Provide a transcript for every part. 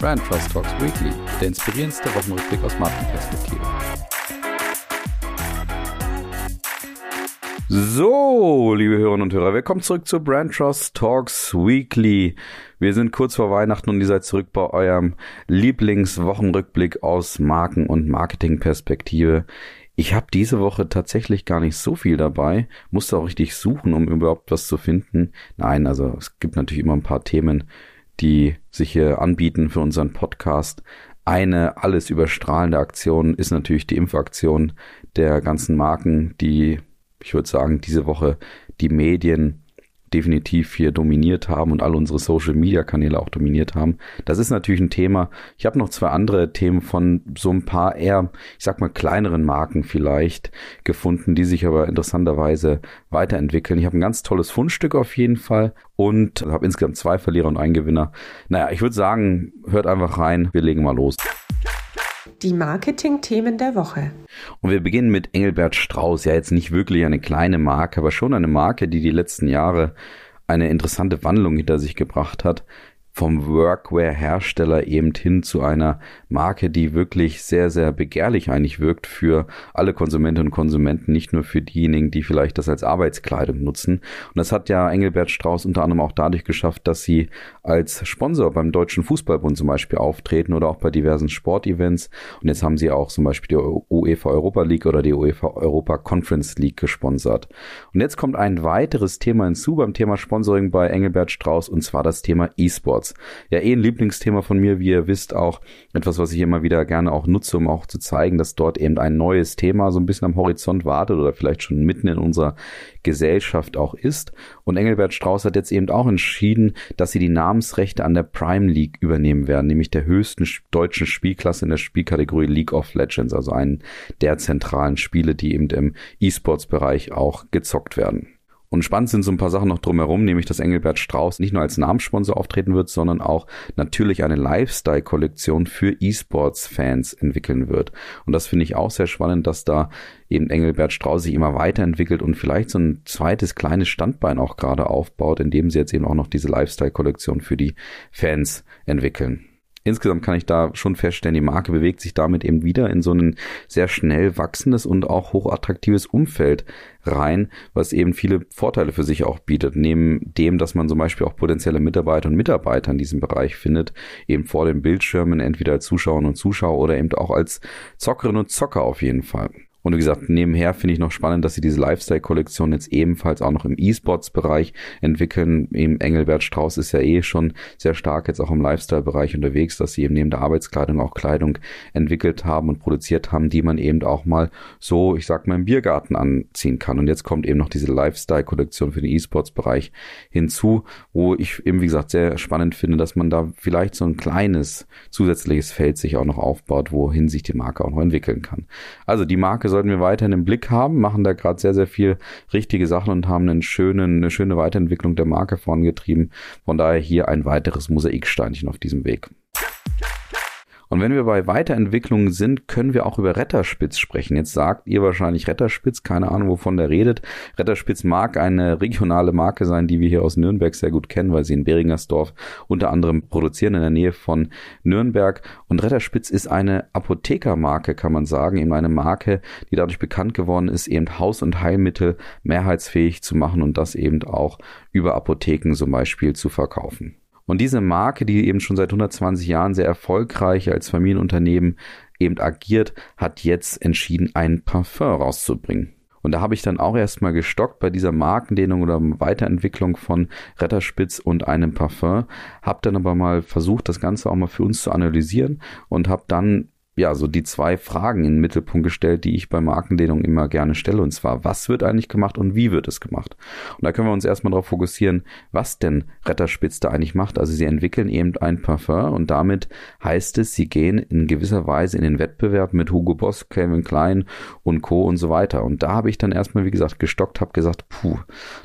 Brand Trust Talks Weekly, der inspirierendste Wochenrückblick aus Markenperspektive. So, liebe Hörerinnen und Hörer, willkommen zurück zu Brand Trust Talks Weekly. Wir sind kurz vor Weihnachten und ihr seid zurück bei eurem Lieblingswochenrückblick aus Marken- und Marketingperspektive. Ich habe diese Woche tatsächlich gar nicht so viel dabei, musste auch richtig suchen, um überhaupt was zu finden. Nein, also es gibt natürlich immer ein paar Themen, die sich hier anbieten für unseren Podcast. Eine alles überstrahlende Aktion ist natürlich die Impfaktion der ganzen Marken, die, ich würde sagen, diese Woche die Medien definitiv hier dominiert haben und alle unsere Social Media Kanäle auch dominiert haben. Das ist natürlich ein Thema. Ich habe noch zwei andere Themen von so ein paar eher, ich sag mal, kleineren Marken vielleicht gefunden, die sich aber interessanterweise weiterentwickeln. Ich habe ein ganz tolles Fundstück auf jeden Fall und habe insgesamt zwei Verlierer und einen Gewinner. Naja, ich würde sagen, hört einfach rein. Wir legen mal los. Die Marketing-Themen der Woche. Und wir beginnen mit Engelbert Strauß. Ja, jetzt nicht wirklich eine kleine Marke, aber schon eine Marke, die die letzten Jahre eine interessante Wandlung hinter sich gebracht hat vom Workwear-Hersteller eben hin zu einer Marke, die wirklich sehr, sehr begehrlich eigentlich wirkt für alle Konsumentinnen und Konsumenten, nicht nur für diejenigen, die vielleicht das als Arbeitskleidung nutzen. Und das hat ja Engelbert Strauß unter anderem auch dadurch geschafft, dass sie als Sponsor beim Deutschen Fußballbund zum Beispiel auftreten oder auch bei diversen Sportevents. Und jetzt haben sie auch zum Beispiel die UEFA Europa League oder die UEFA Europa Conference League gesponsert. Und jetzt kommt ein weiteres Thema hinzu beim Thema Sponsoring bei Engelbert Strauß und zwar das Thema E-Sports. Sports. Ja, eh ein Lieblingsthema von mir, wie ihr wisst, auch etwas, was ich immer wieder gerne auch nutze, um auch zu zeigen, dass dort eben ein neues Thema so ein bisschen am Horizont wartet oder vielleicht schon mitten in unserer Gesellschaft auch ist. Und Engelbert Strauß hat jetzt eben auch entschieden, dass sie die Namensrechte an der Prime League übernehmen werden, nämlich der höchsten deutschen Spielklasse in der Spielkategorie League of Legends, also einen der zentralen Spiele, die eben im E-Sports-Bereich auch gezockt werden. Und spannend sind so ein paar Sachen noch drumherum, nämlich dass Engelbert Strauß nicht nur als Namenssponsor auftreten wird, sondern auch natürlich eine Lifestyle-Kollektion für E-Sports-Fans entwickeln wird. Und das finde ich auch sehr spannend, dass da eben Engelbert Strauß sich immer weiterentwickelt und vielleicht so ein zweites kleines Standbein auch gerade aufbaut, indem sie jetzt eben auch noch diese Lifestyle-Kollektion für die Fans entwickeln insgesamt kann ich da schon feststellen, die Marke bewegt sich damit eben wieder in so ein sehr schnell wachsendes und auch hochattraktives Umfeld rein, was eben viele Vorteile für sich auch bietet. Neben dem, dass man zum Beispiel auch potenzielle Mitarbeiter und Mitarbeiter in diesem Bereich findet, eben vor den Bildschirmen, entweder als Zuschauerinnen und Zuschauer oder eben auch als Zockerinnen und Zocker auf jeden Fall. Und wie gesagt, nebenher finde ich noch spannend, dass sie diese Lifestyle-Kollektion jetzt ebenfalls auch noch im E-Sports-Bereich entwickeln. Eben Engelbert Strauß ist ja eh schon sehr stark jetzt auch im Lifestyle-Bereich unterwegs, dass sie eben neben der Arbeitskleidung auch Kleidung entwickelt haben und produziert haben, die man eben auch mal so, ich sag mal, im Biergarten anziehen kann. Und jetzt kommt eben noch diese Lifestyle-Kollektion für den E-Sports-Bereich hinzu, wo ich eben, wie gesagt, sehr spannend finde, dass man da vielleicht so ein kleines zusätzliches Feld sich auch noch aufbaut, wohin sich die Marke auch noch entwickeln kann. Also die Marke Marke sollten wir weiterhin im Blick haben, machen da gerade sehr, sehr viel richtige Sachen und haben einen schönen, eine schöne Weiterentwicklung der Marke vorangetrieben. Von daher hier ein weiteres Mosaiksteinchen auf diesem Weg. Und wenn wir bei Weiterentwicklungen sind, können wir auch über Retterspitz sprechen. Jetzt sagt ihr wahrscheinlich Retterspitz, keine Ahnung, wovon der redet. Retterspitz mag eine regionale Marke sein, die wir hier aus Nürnberg sehr gut kennen, weil sie in Beringersdorf unter anderem produzieren in der Nähe von Nürnberg. Und Retterspitz ist eine Apothekermarke, kann man sagen, eben eine Marke, die dadurch bekannt geworden ist, eben Haus- und Heilmittel mehrheitsfähig zu machen und das eben auch über Apotheken zum Beispiel zu verkaufen. Und diese Marke, die eben schon seit 120 Jahren sehr erfolgreich als Familienunternehmen eben agiert, hat jetzt entschieden, ein Parfum rauszubringen. Und da habe ich dann auch erstmal gestockt bei dieser Markendehnung oder Weiterentwicklung von Retterspitz und einem Parfum. Habe dann aber mal versucht, das Ganze auch mal für uns zu analysieren und habe dann ja, so die zwei Fragen in den Mittelpunkt gestellt, die ich bei Markendehnung immer gerne stelle. Und zwar, was wird eigentlich gemacht und wie wird es gemacht? Und da können wir uns erstmal darauf fokussieren, was denn Retterspitz da eigentlich macht. Also sie entwickeln eben ein Parfum und damit heißt es, sie gehen in gewisser Weise in den Wettbewerb mit Hugo Boss, Calvin Klein und Co. und so weiter. Und da habe ich dann erstmal, wie gesagt, gestockt, habe gesagt, puh,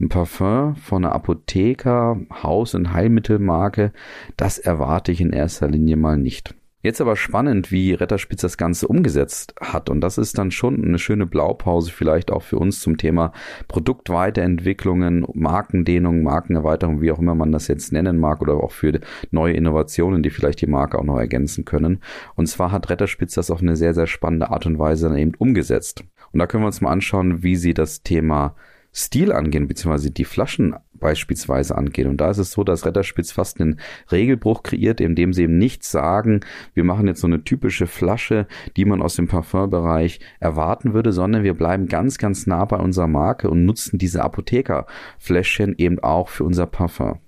ein Parfum von einer Apotheker, Haus- und Heilmittelmarke, das erwarte ich in erster Linie mal nicht. Jetzt aber spannend, wie Retterspitz das Ganze umgesetzt hat. Und das ist dann schon eine schöne Blaupause vielleicht auch für uns zum Thema Produktweiterentwicklungen, Markendehnung, Markenerweiterung, wie auch immer man das jetzt nennen mag, oder auch für neue Innovationen, die vielleicht die Marke auch noch ergänzen können. Und zwar hat Retterspitz das auf eine sehr, sehr spannende Art und Weise dann eben umgesetzt. Und da können wir uns mal anschauen, wie sie das Thema Stil angehen, beziehungsweise die Flaschen beispielsweise angehen. Und da ist es so, dass Retterspitz fast einen Regelbruch kreiert, indem sie eben nicht sagen, wir machen jetzt so eine typische Flasche, die man aus dem Parfumbereich erwarten würde, sondern wir bleiben ganz, ganz nah bei unserer Marke und nutzen diese Apothekerfläschchen eben auch für unser Parfum.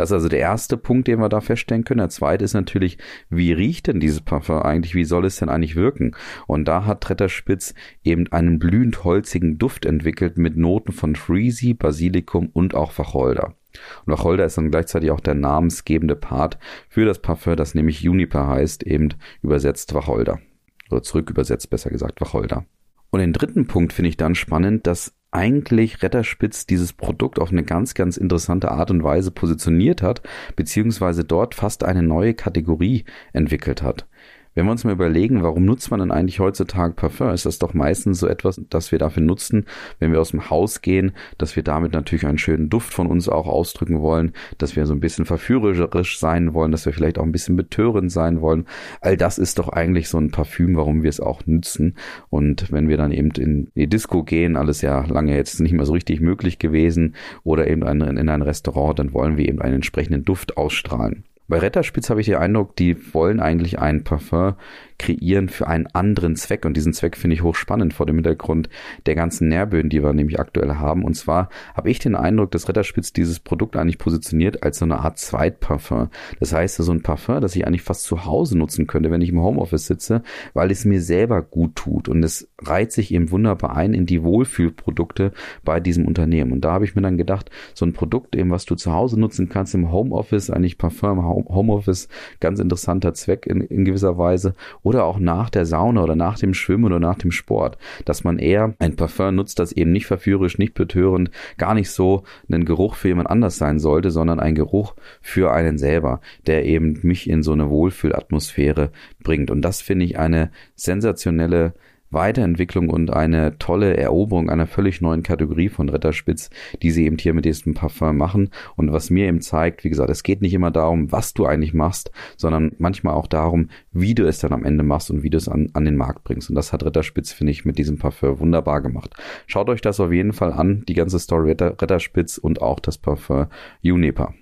Das ist also der erste Punkt, den wir da feststellen können. Der zweite ist natürlich, wie riecht denn dieses Parfum eigentlich? Wie soll es denn eigentlich wirken? Und da hat Tretterspitz eben einen blühend holzigen Duft entwickelt mit Noten von Freezy, Basilikum und auch Wacholder. Und Wacholder ist dann gleichzeitig auch der namensgebende Part für das Parfum, das nämlich Juniper heißt, eben übersetzt Wacholder. Oder zurück übersetzt, besser gesagt, Wacholder. Und den dritten Punkt finde ich dann spannend, dass eigentlich Retterspitz dieses Produkt auf eine ganz, ganz interessante Art und Weise positioniert hat, beziehungsweise dort fast eine neue Kategorie entwickelt hat. Wenn wir uns mal überlegen, warum nutzt man denn eigentlich heutzutage Parfum, ist das doch meistens so etwas, das wir dafür nutzen, wenn wir aus dem Haus gehen, dass wir damit natürlich einen schönen Duft von uns auch ausdrücken wollen, dass wir so ein bisschen verführerisch sein wollen, dass wir vielleicht auch ein bisschen betörend sein wollen. All das ist doch eigentlich so ein Parfüm, warum wir es auch nützen. Und wenn wir dann eben in die Disco gehen, alles ja lange jetzt nicht mehr so richtig möglich gewesen, oder eben in ein Restaurant, dann wollen wir eben einen entsprechenden Duft ausstrahlen. Bei Retterspitz habe ich den Eindruck, die wollen eigentlich ein Parfum kreieren für einen anderen Zweck. Und diesen Zweck finde ich hochspannend vor dem Hintergrund der ganzen Nährböden, die wir nämlich aktuell haben. Und zwar habe ich den Eindruck, dass Retterspitz dieses Produkt eigentlich positioniert als so eine Art Zweitparfum. Das heißt, so ein Parfum, das ich eigentlich fast zu Hause nutzen könnte, wenn ich im Homeoffice sitze, weil es mir selber gut tut. Und es reiht sich eben wunderbar ein in die Wohlfühlprodukte bei diesem Unternehmen. Und da habe ich mir dann gedacht, so ein Produkt eben, was du zu Hause nutzen kannst im Homeoffice, eigentlich Parfum im Homeoffice, ganz interessanter Zweck in, in gewisser Weise oder auch nach der Sauna oder nach dem Schwimmen oder nach dem Sport, dass man eher ein Parfum nutzt, das eben nicht verführerisch, nicht betörend, gar nicht so einen Geruch für jemand anders sein sollte, sondern ein Geruch für einen selber, der eben mich in so eine Wohlfühlatmosphäre bringt. Und das finde ich eine sensationelle Weiterentwicklung und eine tolle Eroberung einer völlig neuen Kategorie von Retterspitz, die sie eben hier mit diesem Parfum machen. Und was mir eben zeigt, wie gesagt, es geht nicht immer darum, was du eigentlich machst, sondern manchmal auch darum, wie du es dann am Ende machst und wie du es an, an den Markt bringst. Und das hat Retterspitz, finde ich, mit diesem Parfum wunderbar gemacht. Schaut euch das auf jeden Fall an, die ganze Story Retter, Retterspitz und auch das Parfum Juniper.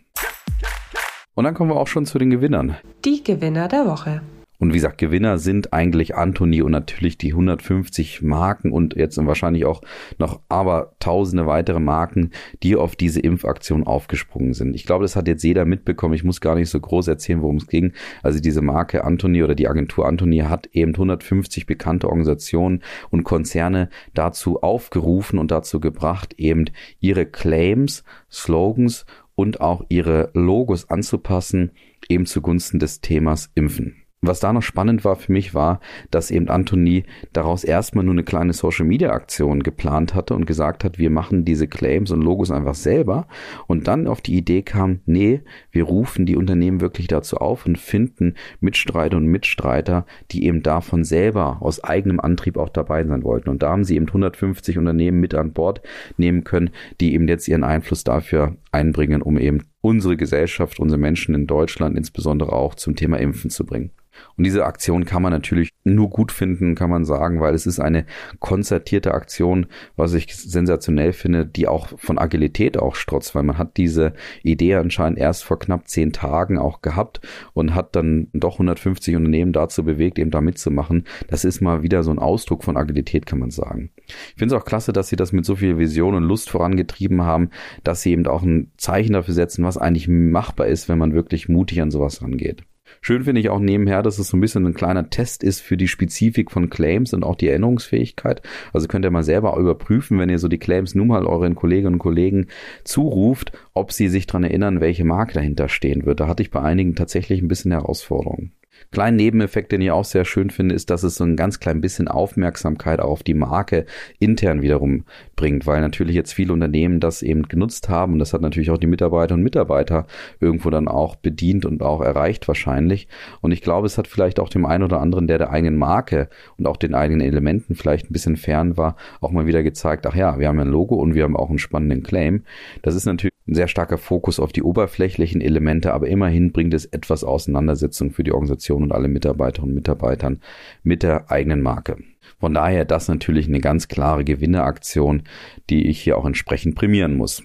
Und dann kommen wir auch schon zu den Gewinnern. Die Gewinner der Woche. Und wie gesagt, Gewinner sind eigentlich Anthony und natürlich die 150 Marken und jetzt wahrscheinlich auch noch aber tausende weitere Marken, die auf diese Impfaktion aufgesprungen sind. Ich glaube, das hat jetzt jeder mitbekommen. Ich muss gar nicht so groß erzählen, worum es ging. Also diese Marke Anthony oder die Agentur Anthony hat eben 150 bekannte Organisationen und Konzerne dazu aufgerufen und dazu gebracht, eben ihre Claims, Slogans und auch ihre Logos anzupassen, eben zugunsten des Themas Impfen. Was da noch spannend war für mich war, dass eben Anthony daraus erstmal nur eine kleine Social Media Aktion geplant hatte und gesagt hat, wir machen diese Claims und Logos einfach selber und dann auf die Idee kam, nee, wir rufen die Unternehmen wirklich dazu auf und finden Mitstreiter und Mitstreiter, die eben davon selber aus eigenem Antrieb auch dabei sein wollten. Und da haben sie eben 150 Unternehmen mit an Bord nehmen können, die eben jetzt ihren Einfluss dafür einbringen, um eben unsere Gesellschaft, unsere Menschen in Deutschland insbesondere auch zum Thema Impfen zu bringen. Und diese Aktion kann man natürlich nur gut finden, kann man sagen, weil es ist eine konzertierte Aktion, was ich sensationell finde, die auch von Agilität auch strotzt, weil man hat diese Idee anscheinend erst vor knapp zehn Tagen auch gehabt und hat dann doch 150 Unternehmen dazu bewegt, eben da mitzumachen. Das ist mal wieder so ein Ausdruck von Agilität, kann man sagen. Ich finde es auch klasse, dass sie das mit so viel Vision und Lust vorangetrieben haben, dass sie eben auch ein Zeichen dafür setzen, was eigentlich machbar ist, wenn man wirklich mutig an sowas rangeht. Schön finde ich auch nebenher, dass es so ein bisschen ein kleiner Test ist für die Spezifik von Claims und auch die Erinnerungsfähigkeit. Also könnt ihr mal selber überprüfen, wenn ihr so die Claims nun mal euren Kolleginnen und Kollegen zuruft, ob sie sich dran erinnern, welche Marke dahinter stehen wird. Da hatte ich bei einigen tatsächlich ein bisschen Herausforderungen. Kleinen Nebeneffekt, den ich auch sehr schön finde, ist, dass es so ein ganz klein bisschen Aufmerksamkeit auf die Marke intern wiederum bringt, weil natürlich jetzt viele Unternehmen das eben genutzt haben und das hat natürlich auch die Mitarbeiter und Mitarbeiter irgendwo dann auch bedient und auch erreicht wahrscheinlich. Und ich glaube, es hat vielleicht auch dem einen oder anderen, der der eigenen Marke und auch den eigenen Elementen vielleicht ein bisschen fern war, auch mal wieder gezeigt, ach ja, wir haben ein Logo und wir haben auch einen spannenden Claim. Das ist natürlich ein sehr starker Fokus auf die oberflächlichen Elemente, aber immerhin bringt es etwas Auseinandersetzung für die Organisation und alle Mitarbeiterinnen und Mitarbeitern mit der eigenen Marke. Von daher das natürlich eine ganz klare Gewinneraktion, die ich hier auch entsprechend prämieren muss.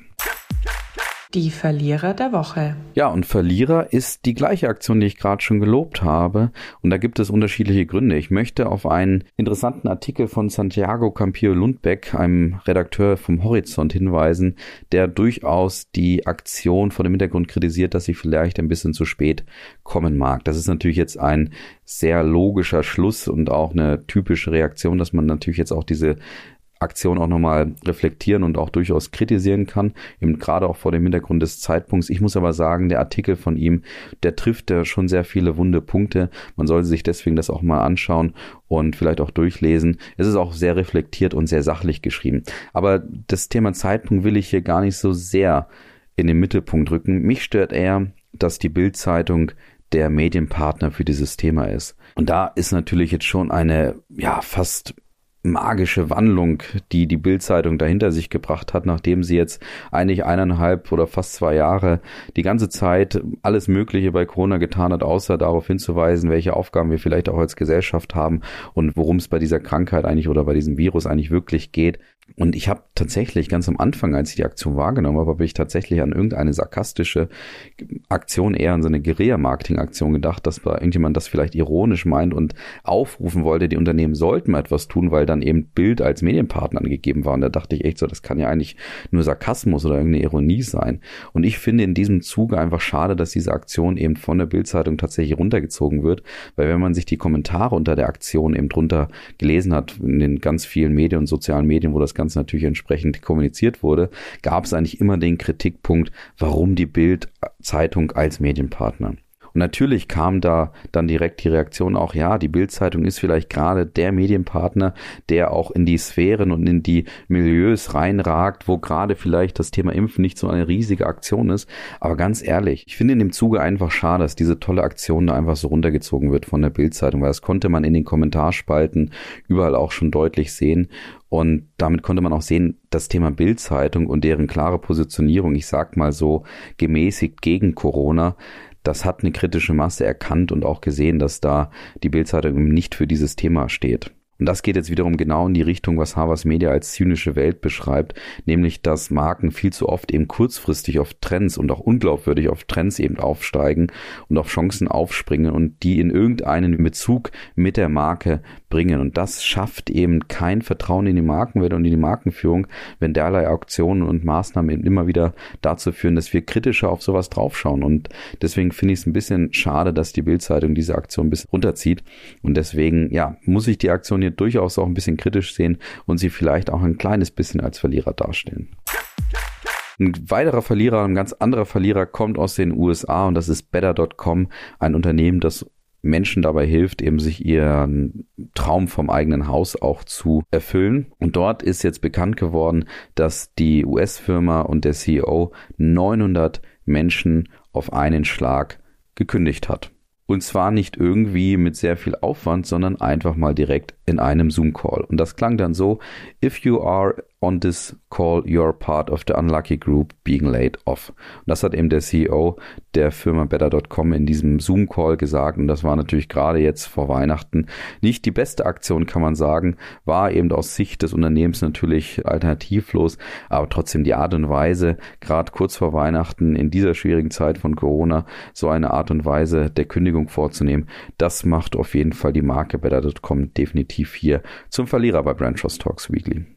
Die Verlierer der Woche. Ja, und Verlierer ist die gleiche Aktion, die ich gerade schon gelobt habe. Und da gibt es unterschiedliche Gründe. Ich möchte auf einen interessanten Artikel von Santiago Campillo Lundbeck, einem Redakteur vom Horizont, hinweisen, der durchaus die Aktion vor dem Hintergrund kritisiert, dass sie vielleicht ein bisschen zu spät kommen mag. Das ist natürlich jetzt ein sehr logischer Schluss und auch eine typische Reaktion, dass man natürlich jetzt auch diese Aktion auch nochmal reflektieren und auch durchaus kritisieren kann, eben gerade auch vor dem Hintergrund des Zeitpunkts. Ich muss aber sagen, der Artikel von ihm, der trifft ja schon sehr viele wunde Punkte. Man sollte sich deswegen das auch mal anschauen und vielleicht auch durchlesen. Es ist auch sehr reflektiert und sehr sachlich geschrieben. Aber das Thema Zeitpunkt will ich hier gar nicht so sehr in den Mittelpunkt rücken. Mich stört eher, dass die Bildzeitung der Medienpartner für dieses Thema ist. Und da ist natürlich jetzt schon eine, ja, fast magische Wandlung, die die Bildzeitung dahinter sich gebracht hat, nachdem sie jetzt eigentlich eineinhalb oder fast zwei Jahre die ganze Zeit alles Mögliche bei Corona getan hat, außer darauf hinzuweisen, welche Aufgaben wir vielleicht auch als Gesellschaft haben und worum es bei dieser Krankheit eigentlich oder bei diesem Virus eigentlich wirklich geht. Und ich habe tatsächlich ganz am Anfang, als ich die Aktion wahrgenommen habe, habe ich tatsächlich an irgendeine sarkastische Aktion, eher an so eine Guerilla-Marketing-Aktion gedacht, dass bei irgendjemand das vielleicht ironisch meint und aufrufen wollte, die Unternehmen sollten mal etwas tun, weil dann eben Bild als Medienpartner angegeben war. Und da dachte ich echt so, das kann ja eigentlich nur Sarkasmus oder irgendeine Ironie sein. Und ich finde in diesem Zuge einfach schade, dass diese Aktion eben von der Bildzeitung tatsächlich runtergezogen wird, weil wenn man sich die Kommentare unter der Aktion eben drunter gelesen hat, in den ganz vielen Medien und sozialen Medien, wo das Ganze natürlich entsprechend kommuniziert wurde, gab es eigentlich immer den Kritikpunkt, warum die Bild-Zeitung als Medienpartner. Und natürlich kam da dann direkt die Reaktion auch, ja, die Bildzeitung ist vielleicht gerade der Medienpartner, der auch in die Sphären und in die Milieus reinragt, wo gerade vielleicht das Thema Impfen nicht so eine riesige Aktion ist. Aber ganz ehrlich, ich finde in dem Zuge einfach schade, dass diese tolle Aktion da einfach so runtergezogen wird von der Bildzeitung, weil das konnte man in den Kommentarspalten überall auch schon deutlich sehen. Und damit konnte man auch sehen, das Thema Bildzeitung und deren klare Positionierung, ich sag mal so, gemäßigt gegen Corona, das hat eine kritische Masse erkannt und auch gesehen, dass da die Bildzeitung nicht für dieses Thema steht. Und das geht jetzt wiederum genau in die Richtung, was Harvard Media als zynische Welt beschreibt, nämlich dass Marken viel zu oft eben kurzfristig auf Trends und auch unglaubwürdig auf Trends eben aufsteigen und auf Chancen aufspringen und die in irgendeinen Bezug mit der Marke bringen. Und das schafft eben kein Vertrauen in die Markenwelt und in die Markenführung, wenn derlei Auktionen und Maßnahmen eben immer wieder dazu führen, dass wir kritischer auf sowas draufschauen. Und deswegen finde ich es ein bisschen schade, dass die Bildzeitung diese Aktion bis runterzieht. Und deswegen, ja, muss ich die Aktion hier durchaus auch ein bisschen kritisch sehen und sie vielleicht auch ein kleines bisschen als Verlierer darstellen. Ein weiterer Verlierer, ein ganz anderer Verlierer kommt aus den USA und das ist Better.com, ein Unternehmen, das Menschen dabei hilft, eben sich ihren Traum vom eigenen Haus auch zu erfüllen. Und dort ist jetzt bekannt geworden, dass die US-Firma und der CEO 900 Menschen auf einen Schlag gekündigt hat. Und zwar nicht irgendwie mit sehr viel Aufwand, sondern einfach mal direkt in einem Zoom-Call. Und das klang dann so, if you are on this call, you're part of the unlucky group being laid off. Und das hat eben der CEO der Firma Better.com in diesem Zoom-Call gesagt. Und das war natürlich gerade jetzt vor Weihnachten nicht die beste Aktion, kann man sagen. War eben aus Sicht des Unternehmens natürlich alternativlos. Aber trotzdem die Art und Weise, gerade kurz vor Weihnachten in dieser schwierigen Zeit von Corona, so eine Art und Weise der Kündigung vorzunehmen, das macht auf jeden Fall die Marke Better.com definitiv hier zum Verlierer bei Brand Talks Weekly.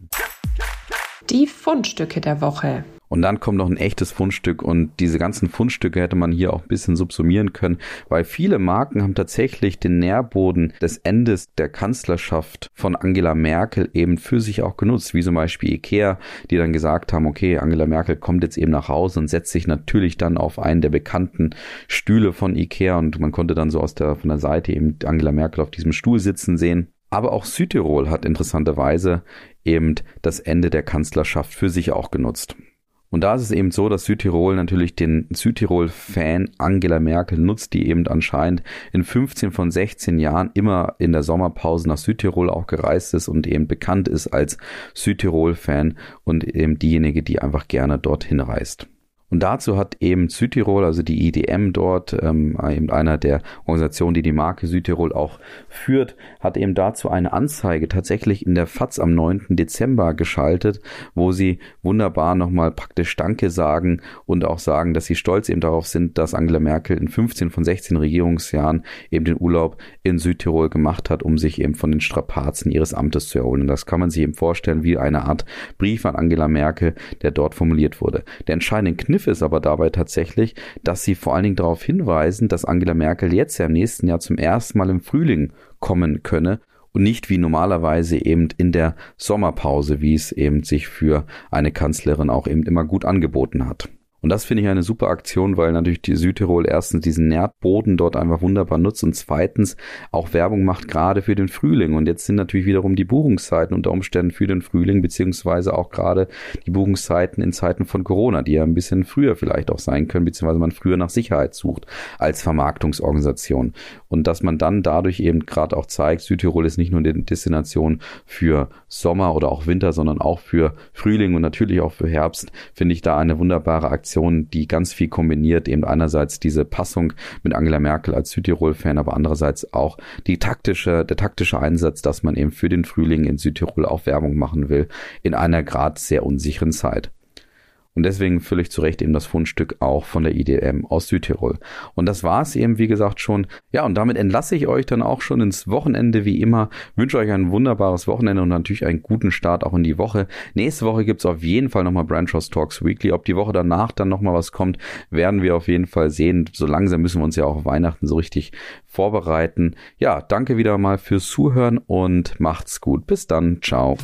Die Fundstücke der Woche. Und dann kommt noch ein echtes Fundstück und diese ganzen Fundstücke hätte man hier auch ein bisschen subsumieren können, weil viele Marken haben tatsächlich den Nährboden des Endes der Kanzlerschaft von Angela Merkel eben für sich auch genutzt, wie zum Beispiel Ikea, die dann gesagt haben, okay, Angela Merkel kommt jetzt eben nach Hause und setzt sich natürlich dann auf einen der bekannten Stühle von Ikea und man konnte dann so aus der, von der Seite eben Angela Merkel auf diesem Stuhl sitzen sehen. Aber auch Südtirol hat interessanterweise eben das Ende der Kanzlerschaft für sich auch genutzt. Und da ist es eben so, dass Südtirol natürlich den Südtirol-Fan Angela Merkel nutzt, die eben anscheinend in 15 von 16 Jahren immer in der Sommerpause nach Südtirol auch gereist ist und eben bekannt ist als Südtirol-Fan und eben diejenige, die einfach gerne dorthin reist. Und dazu hat eben Südtirol, also die IDM dort, ähm, eben einer der Organisationen, die die Marke Südtirol auch führt, hat eben dazu eine Anzeige tatsächlich in der FAZ am 9. Dezember geschaltet, wo sie wunderbar nochmal praktisch Danke sagen und auch sagen, dass sie stolz eben darauf sind, dass Angela Merkel in 15 von 16 Regierungsjahren eben den Urlaub in Südtirol gemacht hat, um sich eben von den Strapazen ihres Amtes zu erholen. Und das kann man sich eben vorstellen wie eine Art Brief an Angela Merkel, der dort formuliert wurde. Der entscheidende Kniff Kniff ist aber dabei tatsächlich, dass sie vor allen Dingen darauf hinweisen, dass Angela Merkel jetzt ja im nächsten Jahr zum ersten Mal im Frühling kommen könne und nicht wie normalerweise eben in der Sommerpause, wie es eben sich für eine Kanzlerin auch eben immer gut angeboten hat. Und das finde ich eine super Aktion, weil natürlich die Südtirol erstens diesen Nährboden dort einfach wunderbar nutzt und zweitens auch Werbung macht gerade für den Frühling. Und jetzt sind natürlich wiederum die Buchungszeiten unter Umständen für den Frühling, beziehungsweise auch gerade die Buchungszeiten in Zeiten von Corona, die ja ein bisschen früher vielleicht auch sein können, beziehungsweise man früher nach Sicherheit sucht als Vermarktungsorganisation. Und dass man dann dadurch eben gerade auch zeigt, Südtirol ist nicht nur eine Destination für Sommer oder auch Winter, sondern auch für Frühling und natürlich auch für Herbst, finde ich da eine wunderbare Aktion Aktion, die ganz viel kombiniert, eben einerseits diese Passung mit Angela Merkel als Südtirol-Fan, aber andererseits auch die taktische, der taktische Einsatz, dass man eben für den Frühling in Südtirol auch Werbung machen will, in einer gerade sehr unsicheren Zeit. Und deswegen völlig zu Recht eben das Fundstück auch von der IDM aus Südtirol. Und das war es eben, wie gesagt, schon. Ja, und damit entlasse ich euch dann auch schon ins Wochenende wie immer. Wünsche euch ein wunderbares Wochenende und natürlich einen guten Start auch in die Woche. Nächste Woche gibt's auf jeden Fall nochmal Branch House Talks Weekly. Ob die Woche danach dann nochmal was kommt, werden wir auf jeden Fall sehen. So langsam müssen wir uns ja auch Weihnachten so richtig vorbereiten. Ja, danke wieder mal fürs Zuhören und macht's gut. Bis dann. Ciao.